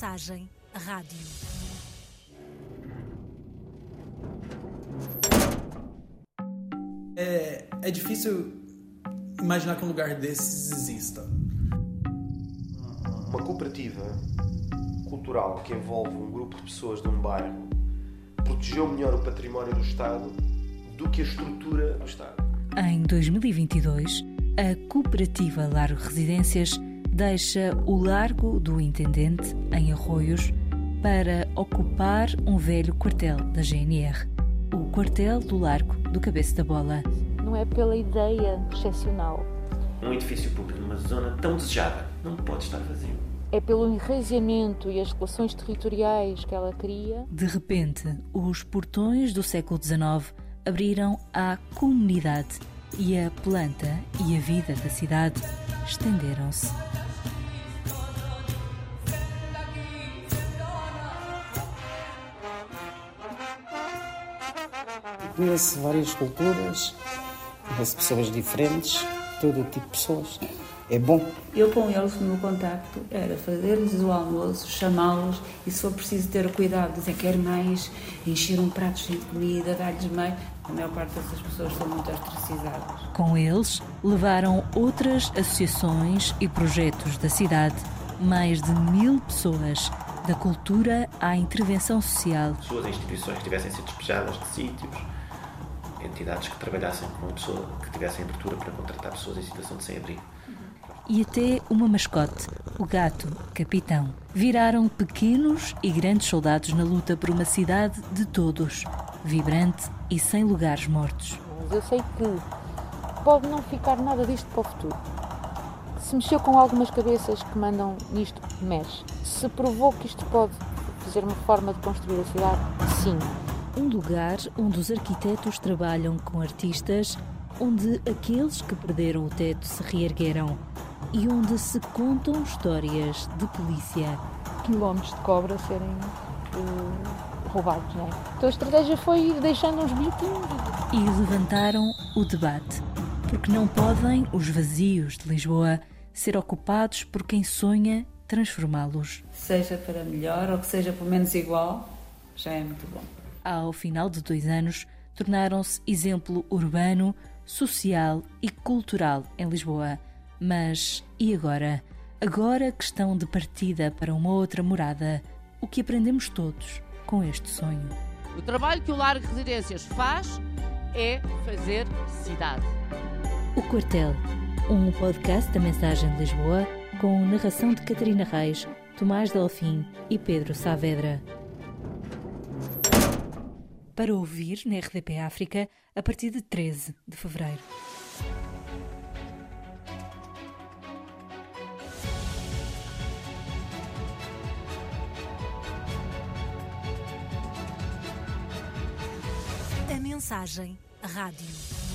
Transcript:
Mensagem Rádio. É, é difícil imaginar que um lugar desses exista. Uma cooperativa cultural que envolve um grupo de pessoas de um bairro protegeu melhor o património do Estado do que a estrutura do Estado. Em 2022, a cooperativa Largo Residências deixa o Largo do Intendente, em Arroios, para ocupar um velho quartel da GNR, o quartel do Largo do Cabeça da Bola. Não é pela ideia excepcional, Um edifício público numa zona tão desejada não pode estar vazio. é pelo enraizamento e as relações territoriais que ela cria. De repente, os portões do século XIX abriram à comunidade e a planta e a vida da cidade estenderam-se. Conheço várias culturas, conheço pessoas diferentes, todo tipo de pessoas. É bom. Eu com eles, o meu contacto era fazer-lhes o almoço, chamá-los e se for preciso ter cuidado, dizer quer mais, encher um prato cheio de comida, dar-lhes meio. A maior parte dessas pessoas são muito ostracizadas. Com eles, levaram outras associações e projetos da cidade, mais de mil pessoas, da cultura à intervenção social. Pessoas e instituições que tivessem sido despejadas de sítios, entidades que trabalhassem com uma pessoa, que tivessem abertura para contratar pessoas em situação de sem-abrigo. e até uma mascote, o gato Capitão. Viraram pequenos e grandes soldados na luta por uma cidade de todos, vibrante e sem lugares mortos. Mas eu sei que pode não ficar nada disto para o futuro. Se mexeu com algumas cabeças que mandam nisto, mexe. Se provou que isto pode fazer uma forma de construir a cidade, sim. Um lugar onde os arquitetos trabalham com artistas, onde aqueles que perderam o teto se reergueram e onde se contam histórias de polícia. Quilómetros de cobra serem eh, roubados, não é? Então a estratégia foi ir deixando uns bilhetinhos. E levantaram o debate, porque não podem os vazios de Lisboa ser ocupados por quem sonha transformá-los. Seja para melhor ou que seja pelo menos igual, já é muito bom. Ao final de dois anos, tornaram-se exemplo urbano, social e cultural em Lisboa. Mas e agora? Agora que estão de partida para uma outra morada, o que aprendemos todos com este sonho? O trabalho que o Largo Residências faz é fazer cidade. O Quartel, um podcast da Mensagem de Lisboa com narração de Catarina Reis, Tomás Delfim e Pedro Saavedra. Para ouvir na RDP África a partir de 13 de fevereiro. A Mensagem Rádio.